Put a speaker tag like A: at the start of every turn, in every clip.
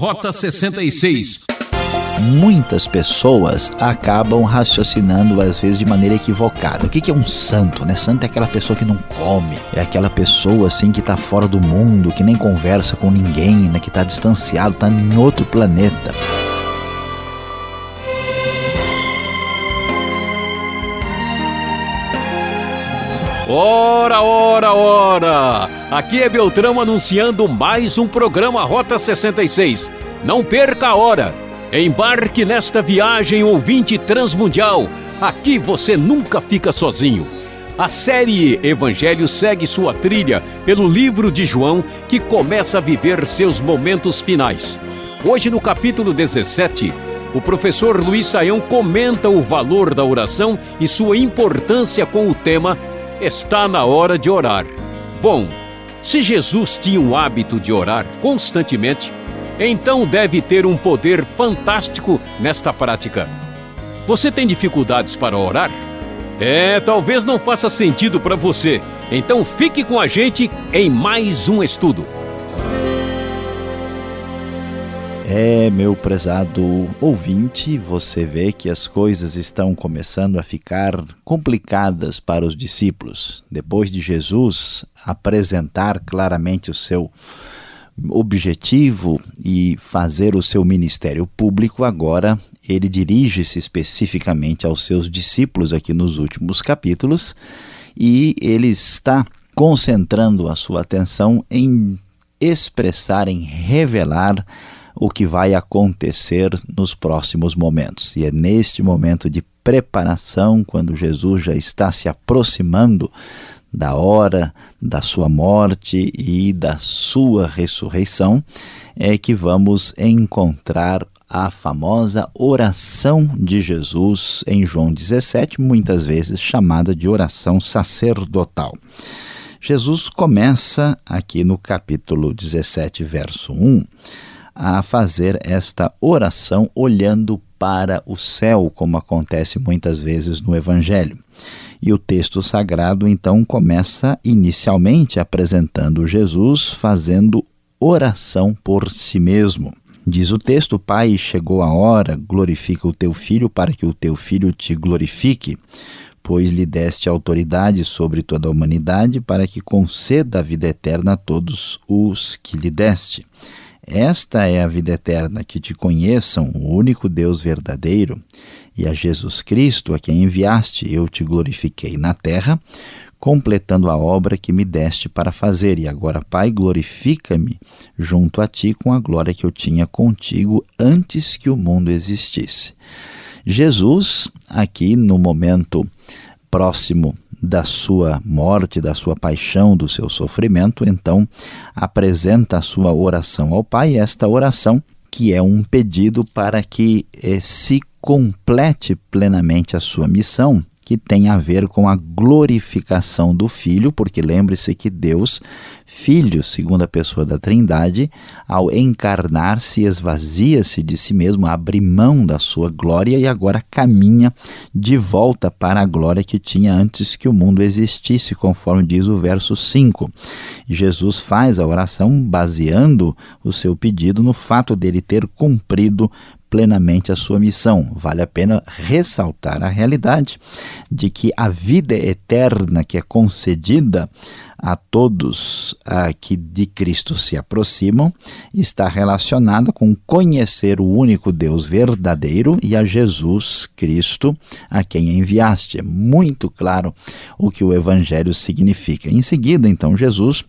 A: Rota 66.
B: Muitas pessoas acabam raciocinando às vezes de maneira equivocada. O que é um santo? Né? Santo é aquela pessoa que não come, é aquela pessoa assim que está fora do mundo, que nem conversa com ninguém, né? que está distanciado, está em outro planeta.
A: Ora, ora, ora! Aqui é Beltrão anunciando mais um programa Rota 66. Não perca a hora! Embarque nesta viagem ouvinte transmundial. Aqui você nunca fica sozinho. A série Evangelho segue sua trilha pelo livro de João, que começa a viver seus momentos finais. Hoje, no capítulo 17, o professor Luiz Saião comenta o valor da oração e sua importância com o tema está na hora de orar. Bom, se Jesus tinha o hábito de orar constantemente, então deve ter um poder fantástico nesta prática. Você tem dificuldades para orar? É, talvez não faça sentido para você. Então fique com a gente em mais um estudo.
B: É, meu prezado ouvinte, você vê que as coisas estão começando a ficar complicadas para os discípulos. Depois de Jesus apresentar claramente o seu objetivo e fazer o seu ministério público, agora ele dirige-se especificamente aos seus discípulos aqui nos últimos capítulos e ele está concentrando a sua atenção em expressar, em revelar o que vai acontecer nos próximos momentos. E é neste momento de preparação, quando Jesus já está se aproximando da hora da sua morte e da sua ressurreição, é que vamos encontrar a famosa oração de Jesus em João 17, muitas vezes chamada de oração sacerdotal. Jesus começa aqui no capítulo 17, verso 1 a fazer esta oração olhando para o céu, como acontece muitas vezes no Evangelho. E o texto sagrado então começa inicialmente apresentando Jesus fazendo oração por si mesmo. Diz o texto: Pai, chegou a hora, glorifica o teu filho para que o teu filho te glorifique, pois lhe deste autoridade sobre toda a humanidade para que conceda a vida eterna a todos os que lhe deste. Esta é a vida eterna, que te conheçam o único Deus verdadeiro e a Jesus Cristo, a quem enviaste, eu te glorifiquei na terra, completando a obra que me deste para fazer. E agora, Pai, glorifica-me junto a ti com a glória que eu tinha contigo antes que o mundo existisse. Jesus, aqui no momento próximo da sua morte, da sua paixão, do seu sofrimento, então apresenta a sua oração ao Pai, esta oração que é um pedido para que eh, se complete plenamente a sua missão que tem a ver com a glorificação do Filho, porque lembre-se que Deus, Filho, segunda pessoa da Trindade, ao encarnar-se, esvazia-se de si mesmo, abre mão da sua glória e agora caminha de volta para a glória que tinha antes que o mundo existisse, conforme diz o verso 5. Jesus faz a oração baseando o seu pedido no fato dele ter cumprido plenamente a sua missão. Vale a pena ressaltar a realidade de que a vida eterna que é concedida a todos a que de Cristo se aproximam está relacionada com conhecer o único Deus verdadeiro e a Jesus Cristo a quem enviaste. É muito claro o que o evangelho significa. Em seguida, então, Jesus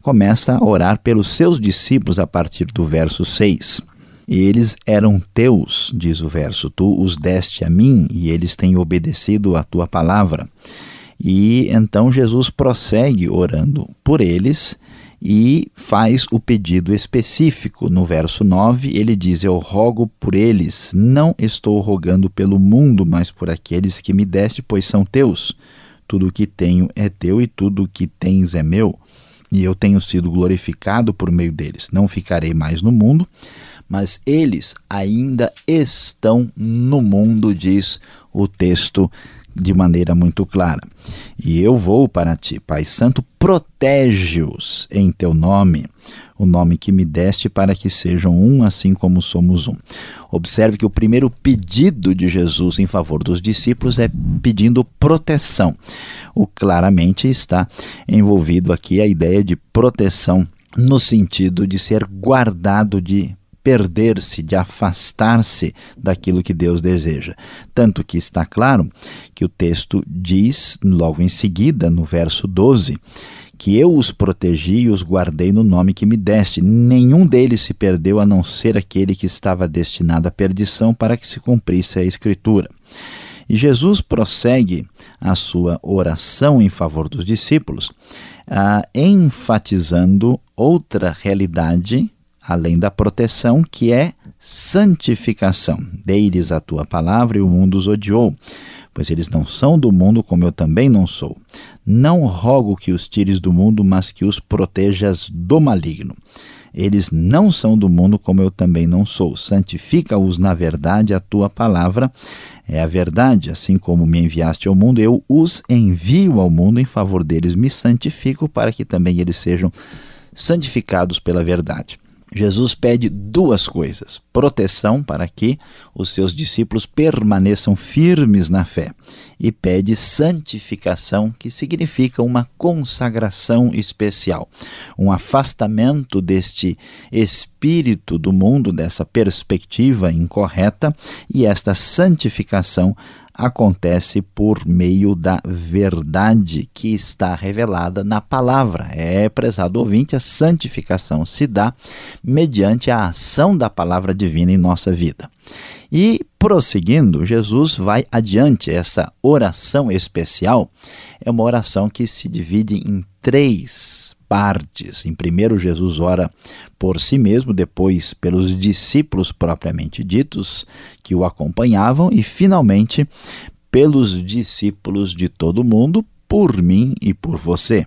B: começa a orar pelos seus discípulos a partir do verso 6. Eles eram teus, diz o verso, tu os deste a mim e eles têm obedecido à tua palavra. E então Jesus prossegue orando por eles e faz o pedido específico. No verso 9, ele diz: Eu rogo por eles, não estou rogando pelo mundo, mas por aqueles que me deste, pois são teus. Tudo o que tenho é teu e tudo o que tens é meu. E eu tenho sido glorificado por meio deles. Não ficarei mais no mundo, mas eles ainda estão no mundo, diz o texto de maneira muito clara. E eu vou para ti, Pai Santo, protege-os em teu nome, o nome que me deste para que sejam um, assim como somos um. Observe que o primeiro pedido de Jesus em favor dos discípulos é pedindo proteção. O claramente está envolvido aqui a ideia de proteção no sentido de ser guardado de perder-se, de afastar-se daquilo que Deus deseja. Tanto que está claro que o texto diz, logo em seguida, no verso 12, que eu os protegi e os guardei no nome que me deste. Nenhum deles se perdeu a não ser aquele que estava destinado à perdição para que se cumprisse a Escritura. E Jesus prossegue a sua oração em favor dos discípulos, ah, enfatizando outra realidade além da proteção, que é santificação. Dei-lhes a tua palavra e o mundo os odiou, pois eles não são do mundo, como eu também não sou. Não rogo que os tires do mundo, mas que os protejas do maligno. Eles não são do mundo, como eu também não sou. Santifica-os na verdade, a tua palavra é a verdade. Assim como me enviaste ao mundo, eu os envio ao mundo em favor deles, me santifico para que também eles sejam santificados pela verdade. Jesus pede duas coisas: proteção para que os seus discípulos permaneçam firmes na fé, e pede santificação, que significa uma consagração especial, um afastamento deste espírito do mundo, dessa perspectiva incorreta, e esta santificação acontece por meio da verdade que está revelada na palavra. É, prezado ouvinte, a santificação se dá mediante a ação da palavra divina em nossa vida. E prosseguindo, Jesus vai adiante. Essa oração especial é uma oração que se divide em três partes. Em primeiro, Jesus ora por si mesmo, depois pelos discípulos propriamente ditos que o acompanhavam e finalmente pelos discípulos de todo mundo, por mim e por você.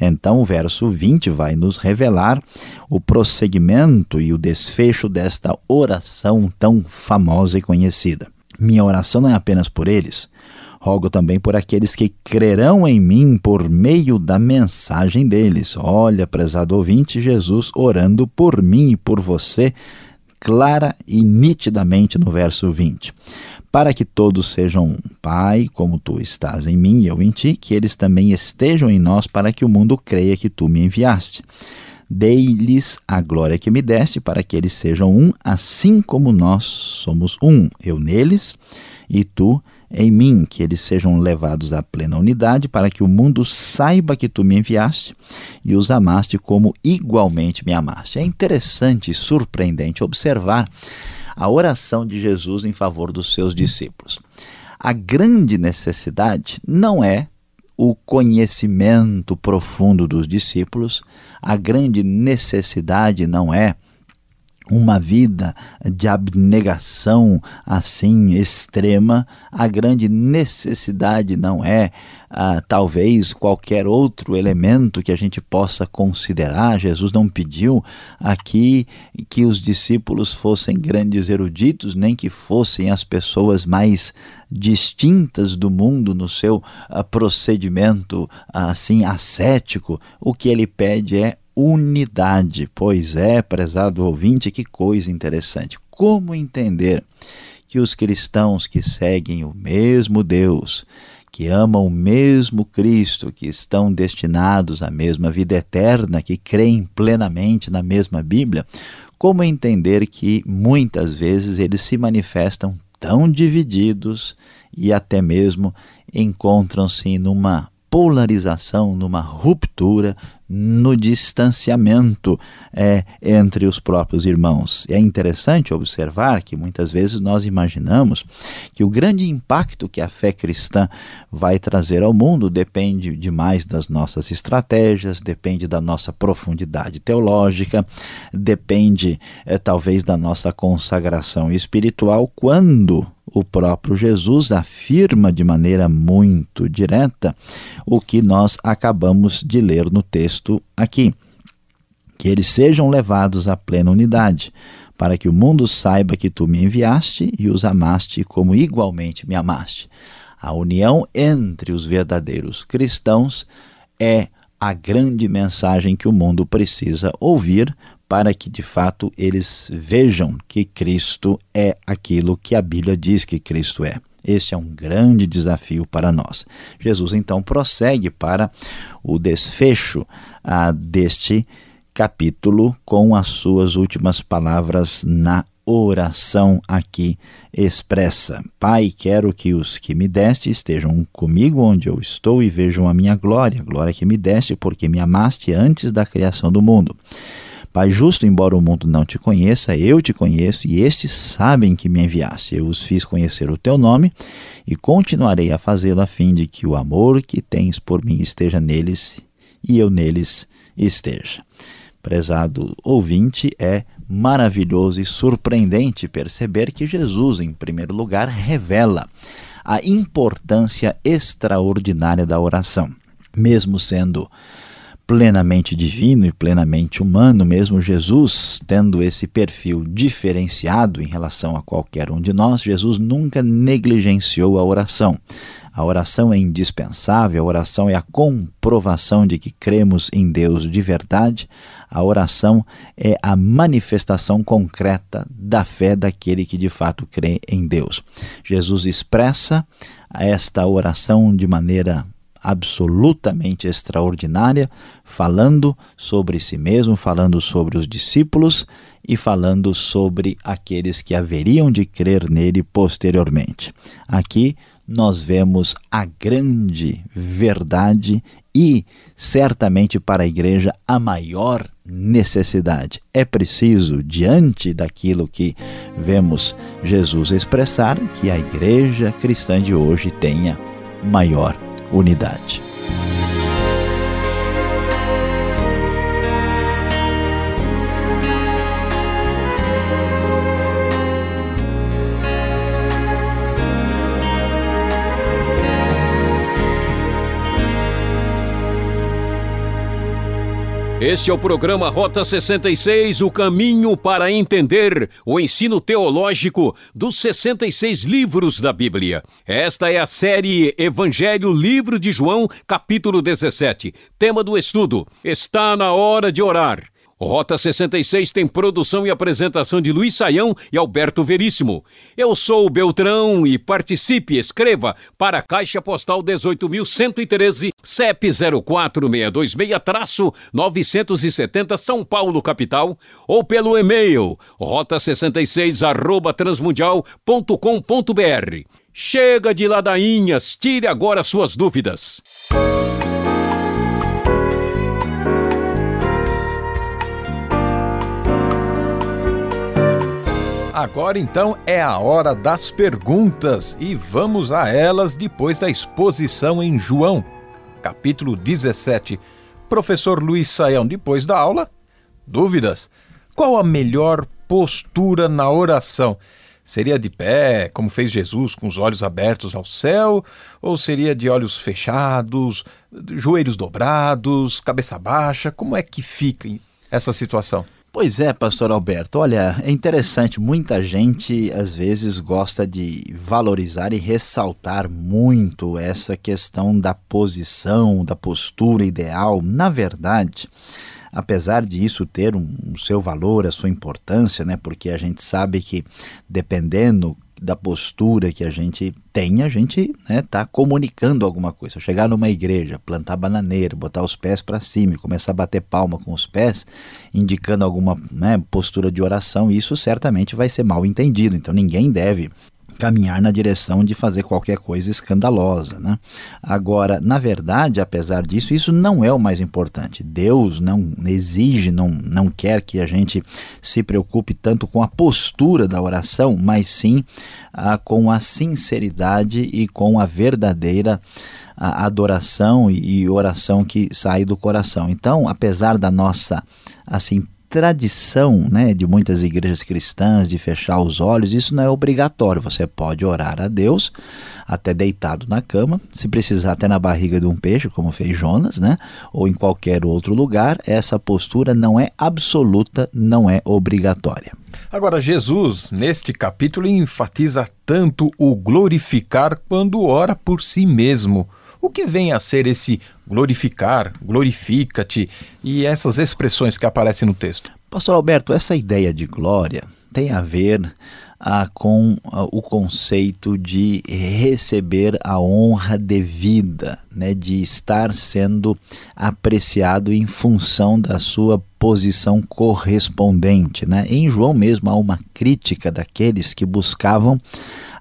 B: Então, o verso 20 vai nos revelar o prosseguimento e o desfecho desta oração tão famosa e conhecida. Minha oração não é apenas por eles, Rogo também por aqueles que crerão em mim por meio da mensagem deles. Olha, prezado ouvinte, Jesus orando por mim e por você, clara e nitidamente no verso 20. Para que todos sejam um. Pai, como tu estás em mim e eu em ti, que eles também estejam em nós, para que o mundo creia que tu me enviaste. Dei-lhes a glória que me deste, para que eles sejam um, assim como nós somos um, eu neles e tu em mim, que eles sejam levados à plena unidade, para que o mundo saiba que tu me enviaste e os amaste como igualmente me amaste. É interessante e surpreendente observar a oração de Jesus em favor dos seus discípulos. A grande necessidade não é o conhecimento profundo dos discípulos, a grande necessidade não é uma vida de abnegação assim extrema, a grande necessidade não é ah, talvez qualquer outro elemento que a gente possa considerar. Jesus não pediu aqui que os discípulos fossem grandes eruditos, nem que fossem as pessoas mais distintas do mundo no seu ah, procedimento assim ascético. O que ele pede é unidade. Pois é, prezado ouvinte, que coisa interessante. Como entender que os cristãos que seguem o mesmo Deus, que amam o mesmo Cristo, que estão destinados à mesma vida eterna, que creem plenamente na mesma Bíblia, como entender que muitas vezes eles se manifestam tão divididos e até mesmo encontram-se numa polarização, numa ruptura, no distanciamento é, entre os próprios irmãos. É interessante observar que muitas vezes nós imaginamos que o grande impacto que a fé cristã vai trazer ao mundo depende demais das nossas estratégias, depende da nossa profundidade teológica, depende é, talvez da nossa consagração espiritual, quando o próprio Jesus afirma de maneira muito direta o que nós acabamos de ler no texto aqui: que eles sejam levados à plena unidade, para que o mundo saiba que tu me enviaste e os amaste como igualmente me amaste. A união entre os verdadeiros cristãos é a grande mensagem que o mundo precisa ouvir para que de fato eles vejam que Cristo é aquilo que a Bíblia diz que Cristo é. Este é um grande desafio para nós. Jesus então prossegue para o desfecho ah, deste capítulo com as suas últimas palavras na oração aqui expressa. Pai, quero que os que me deste estejam comigo onde eu estou e vejam a minha glória, glória que me deste porque me amaste antes da criação do mundo. Pai justo, embora o mundo não te conheça, eu te conheço e estes sabem que me enviaste. Eu os fiz conhecer o teu nome e continuarei a fazê-lo a fim de que o amor que tens por mim esteja neles e eu neles esteja. Prezado ouvinte, é maravilhoso e surpreendente perceber que Jesus, em primeiro lugar, revela a importância extraordinária da oração. Mesmo sendo plenamente divino e plenamente humano, mesmo Jesus tendo esse perfil diferenciado em relação a qualquer um de nós, Jesus nunca negligenciou a oração. A oração é indispensável, a oração é a comprovação de que cremos em Deus de verdade, a oração é a manifestação concreta da fé daquele que de fato crê em Deus. Jesus expressa esta oração de maneira absolutamente extraordinária, falando sobre si mesmo, falando sobre os discípulos e falando sobre aqueles que haveriam de crer nele posteriormente. Aqui nós vemos a grande verdade e, certamente, para a igreja, a maior necessidade. É preciso, diante daquilo que vemos Jesus expressar, que a igreja cristã de hoje tenha maior unidade.
A: Este é o programa Rota 66, o caminho para entender o ensino teológico dos 66 livros da Bíblia. Esta é a série Evangelho Livro de João, capítulo 17. Tema do estudo: Está na hora de orar. Rota 66 tem produção e apresentação de Luiz Saião e Alberto Veríssimo. Eu sou o Beltrão e participe, escreva para a Caixa Postal 18.113, CEP 04626-970 São Paulo, capital, ou pelo e-mail rota66 arroba transmundial.com.br. Chega de ladainhas, tire agora suas dúvidas.
C: Agora então é a hora das perguntas e vamos a elas depois da exposição em João, capítulo 17. Professor Luiz Saião, depois da aula, dúvidas? Qual a melhor postura na oração? Seria de pé, como fez Jesus, com os olhos abertos ao céu? Ou seria de olhos fechados, joelhos dobrados, cabeça baixa? Como é que fica essa situação?
B: Pois é, pastor Alberto. Olha, é interessante, muita gente às vezes gosta de valorizar e ressaltar muito essa questão da posição, da postura ideal. Na verdade, apesar de isso ter um, um seu valor, a sua importância, né? Porque a gente sabe que dependendo da postura que a gente tem, a gente está né, tá comunicando alguma coisa. Chegar numa igreja, plantar bananeira, botar os pés para cima e começar a bater palma com os pés, indicando alguma né, postura de oração, isso certamente vai ser mal entendido. Então ninguém deve caminhar na direção de fazer qualquer coisa escandalosa. Né? Agora, na verdade, apesar disso, isso não é o mais importante. Deus não exige, não, não quer que a gente se preocupe tanto com a postura da oração, mas sim ah, com a sinceridade e com a verdadeira a adoração e oração que sai do coração. Então, apesar da nossa assim tradição né, de muitas igrejas cristãs de fechar os olhos, isso não é obrigatório. Você pode orar a Deus até deitado na cama, se precisar até na barriga de um peixe, como fez Jonas, né, ou em qualquer outro lugar. Essa postura não é absoluta, não é obrigatória.
C: Agora, Jesus, neste capítulo, enfatiza tanto o glorificar quando ora por si mesmo. O que vem a ser esse glorificar, glorifica-te e essas expressões que aparecem no texto?
B: Pastor Alberto, essa ideia de glória tem a ver ah, com ah, o conceito de receber a honra devida, né, de estar sendo apreciado em função da sua posição correspondente. Né? Em João mesmo há uma crítica daqueles que buscavam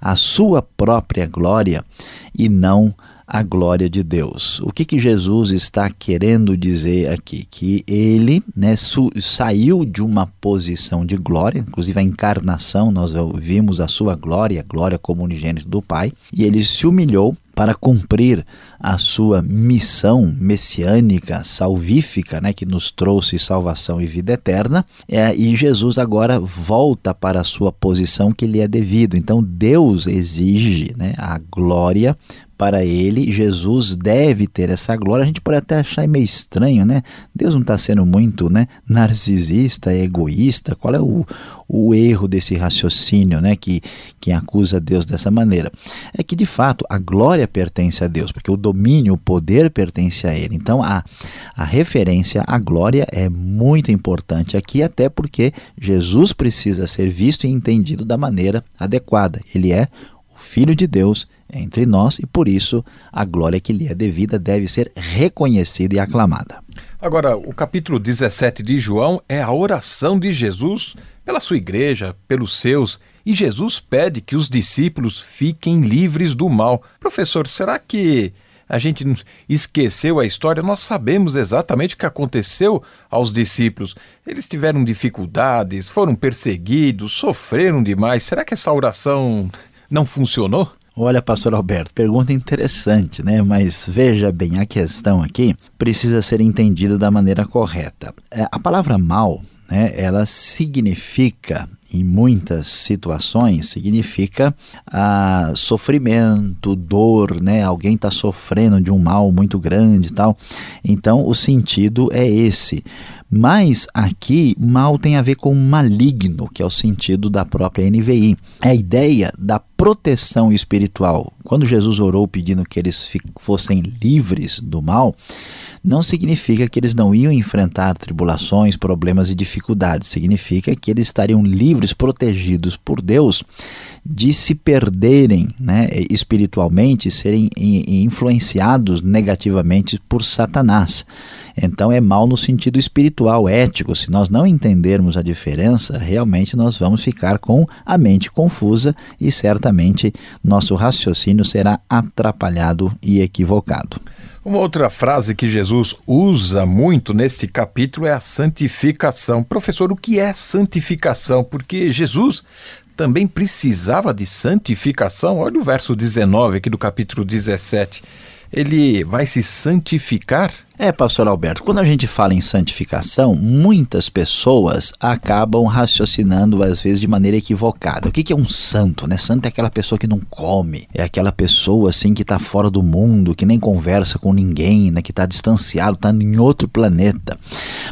B: a sua própria glória e não a glória de Deus. O que, que Jesus está querendo dizer aqui? Que ele né, saiu de uma posição de glória, inclusive a encarnação, nós vimos a sua glória, a glória como unigênito do Pai, e ele se humilhou para cumprir a sua missão messiânica, salvífica, né, que nos trouxe salvação e vida eterna, é, e Jesus agora volta para a sua posição que lhe é devido. Então Deus exige né, a glória para ele, Jesus deve ter essa glória. A gente pode até achar meio estranho, né? Deus não está sendo muito né, narcisista, egoísta. Qual é o, o erro desse raciocínio, né? Que quem acusa Deus dessa maneira é que de fato a glória pertence a Deus, porque o domínio, o poder pertence a Ele. Então a, a referência à glória é muito importante aqui, até porque Jesus precisa ser visto e entendido da maneira adequada. Ele é o Filho de Deus entre nós e por isso a glória que lhe é devida deve ser reconhecida e aclamada.
C: Agora, o capítulo 17 de João é a oração de Jesus pela sua igreja, pelos seus, e Jesus pede que os discípulos fiquem livres do mal. Professor, será que a gente esqueceu a história? Nós sabemos exatamente o que aconteceu aos discípulos. Eles tiveram dificuldades, foram perseguidos, sofreram demais. Será que essa oração não funcionou?
B: Olha, pastor Alberto, pergunta interessante, né? Mas veja bem, a questão aqui precisa ser entendida da maneira correta. É, a palavra mal, né, ela significa em muitas situações significa ah, sofrimento, dor, né? Alguém está sofrendo de um mal muito grande e tal. Então o sentido é esse. Mas aqui, mal tem a ver com maligno, que é o sentido da própria NVI. É a ideia da proteção espiritual. Quando Jesus orou pedindo que eles fossem livres do mal, não significa que eles não iam enfrentar tribulações, problemas e dificuldades. Significa que eles estariam livres, protegidos por Deus de se perderem né, espiritualmente, serem influenciados negativamente por Satanás. Então é mal no sentido espiritual, ético. Se nós não entendermos a diferença, realmente nós vamos ficar com a mente confusa e certamente nosso raciocínio será atrapalhado e equivocado.
C: Uma outra frase que Jesus usa muito neste capítulo é a santificação. Professor, o que é santificação? Porque Jesus também precisava de santificação. Olha o verso 19 aqui do capítulo 17. Ele vai se santificar
B: é, pastor Alberto, quando a gente fala em santificação, muitas pessoas acabam raciocinando às vezes de maneira equivocada. O que é um santo, né? Santo é aquela pessoa que não come, é aquela pessoa assim que está fora do mundo, que nem conversa com ninguém, né? que está distanciado, está em outro planeta.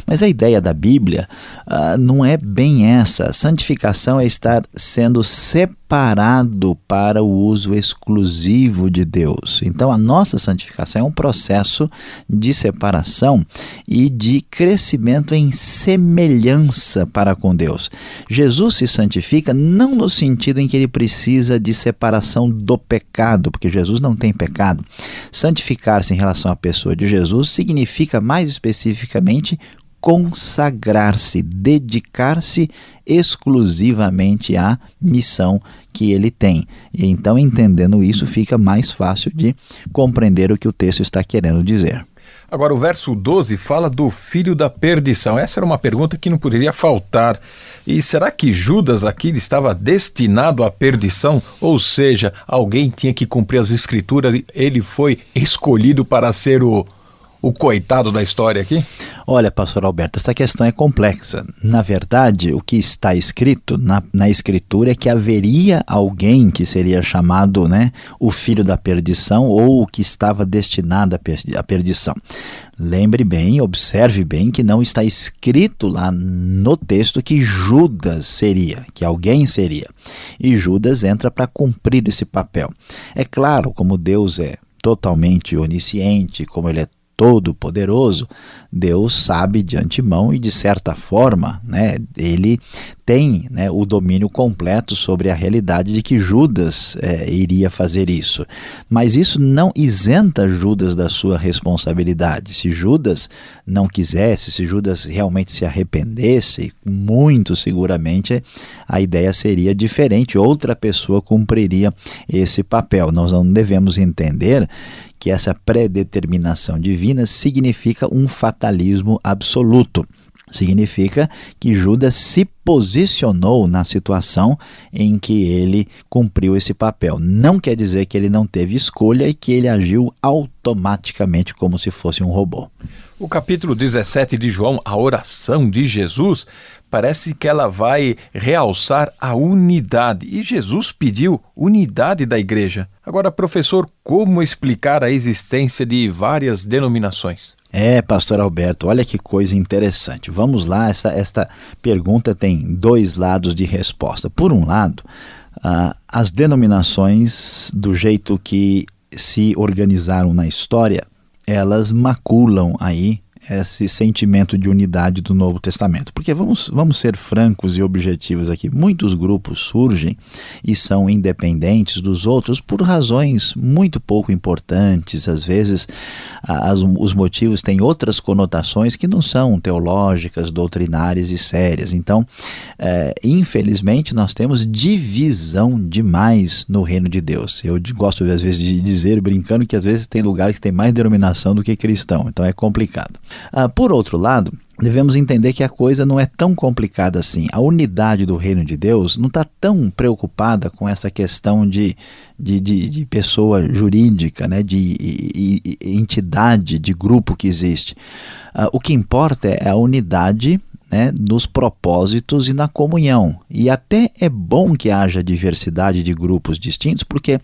B: Mas a ideia da Bíblia uh, não é bem essa. Santificação é estar sendo separado para o uso exclusivo de Deus. Então a nossa santificação é um processo de separação separação e de crescimento em semelhança para com Deus. Jesus se santifica não no sentido em que ele precisa de separação do pecado, porque Jesus não tem pecado. Santificar-se em relação à pessoa de Jesus significa mais especificamente consagrar-se, dedicar-se exclusivamente à missão que ele tem. E então, entendendo isso, fica mais fácil de compreender o que o texto está querendo dizer.
C: Agora, o verso 12 fala do filho da perdição. Essa era uma pergunta que não poderia faltar. E será que Judas aqui estava destinado à perdição? Ou seja, alguém tinha que cumprir as escrituras, ele foi escolhido para ser o, o coitado da história aqui?
B: Olha, pastor Alberto, essa questão é complexa. Na verdade, o que está escrito na, na escritura é que haveria alguém que seria chamado né, o filho da perdição ou o que estava destinado à perdição. Lembre bem, observe bem que não está escrito lá no texto que Judas seria, que alguém seria. E Judas entra para cumprir esse papel. É claro, como Deus é totalmente onisciente, como ele é todo-poderoso, Deus sabe de antemão e de certa forma, né, ele tem né, o domínio completo sobre a realidade de que Judas é, iria fazer isso. Mas isso não isenta Judas da sua responsabilidade. Se Judas não quisesse, se Judas realmente se arrependesse, muito seguramente a ideia seria diferente, outra pessoa cumpriria esse papel. Nós não devemos entender que essa predeterminação divina significa um fatalismo absoluto. Significa que Judas se posicionou na situação em que ele cumpriu esse papel. Não quer dizer que ele não teve escolha e que ele agiu automaticamente como se fosse um robô.
C: O capítulo 17 de João, a oração de Jesus, parece que ela vai realçar a unidade. E Jesus pediu unidade da igreja. Agora, professor, como explicar a existência de várias denominações?
B: É, pastor Alberto, olha que coisa interessante. Vamos lá, essa, esta pergunta tem dois lados de resposta. Por um lado, uh, as denominações, do jeito que se organizaram na história, elas maculam aí esse sentimento de unidade do Novo Testamento. Porque vamos, vamos ser francos e objetivos aqui: muitos grupos surgem e são independentes dos outros por razões muito pouco importantes. Às vezes, as, os motivos têm outras conotações que não são teológicas, doutrinárias e sérias. Então, é, infelizmente, nós temos divisão demais no reino de Deus. Eu gosto, às vezes, de dizer, brincando, que às vezes tem lugares que tem mais denominação do que cristão. Então, é complicado. Ah, por outro lado, devemos entender que a coisa não é tão complicada assim. A unidade do reino de Deus não está tão preocupada com essa questão de, de, de, de pessoa jurídica, né, de, de, entidade, de grupo que existe. Uh, o que importa é a unidade né, nos propósitos e na comunhão. E até é bom que haja diversidade de grupos distintos, porque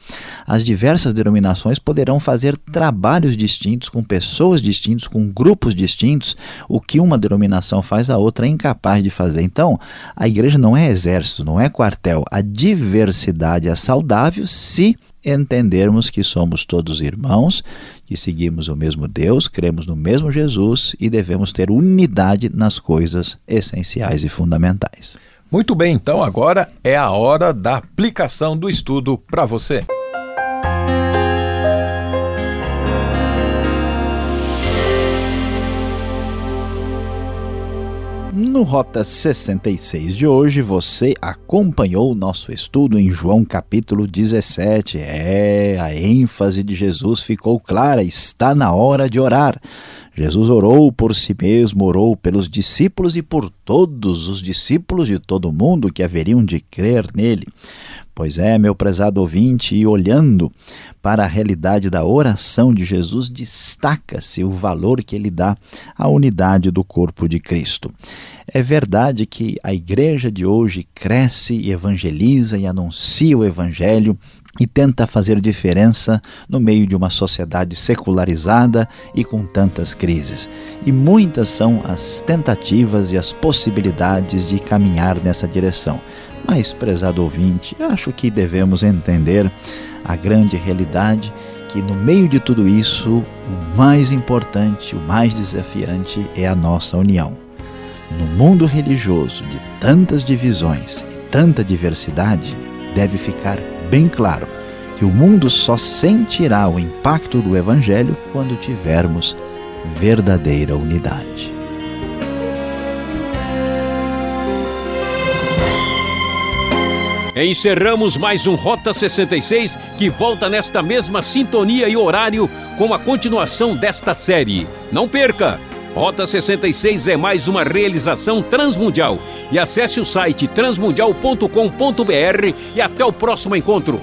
B: as diversas denominações poderão fazer trabalhos distintos com pessoas distintas, com grupos distintos, o que uma denominação faz, a outra é incapaz de fazer. Então, a igreja não é exército, não é quartel. A diversidade é saudável se entendermos que somos todos irmãos, que seguimos o mesmo Deus, cremos no mesmo Jesus e devemos ter unidade nas coisas essenciais e fundamentais.
C: Muito bem, então agora é a hora da aplicação do estudo para você.
B: No Rota 66 de hoje, você acompanhou o nosso estudo em João capítulo 17. É, a ênfase de Jesus ficou clara, está na hora de orar. Jesus orou por si mesmo, orou pelos discípulos e por todos os discípulos de todo o mundo que haveriam de crer nele. Pois é, meu prezado ouvinte, e olhando para a realidade da oração de Jesus, destaca-se o valor que ele dá à unidade do corpo de Cristo. É verdade que a igreja de hoje cresce e evangeliza e anuncia o evangelho e tenta fazer diferença no meio de uma sociedade secularizada e com tantas crises. E muitas são as tentativas e as possibilidades de caminhar nessa direção. Mas, prezado ouvinte, acho que devemos entender a grande realidade que no meio de tudo isso, o mais importante, o mais desafiante é a nossa união. No mundo religioso de tantas divisões e tanta diversidade, deve ficar bem claro que o mundo só sentirá o impacto do Evangelho quando tivermos verdadeira unidade.
A: Encerramos mais um Rota 66 que volta nesta mesma sintonia e horário com a continuação desta série. Não perca! Rota 66 é mais uma realização transmundial. E acesse o site transmundial.com.br e até o próximo encontro.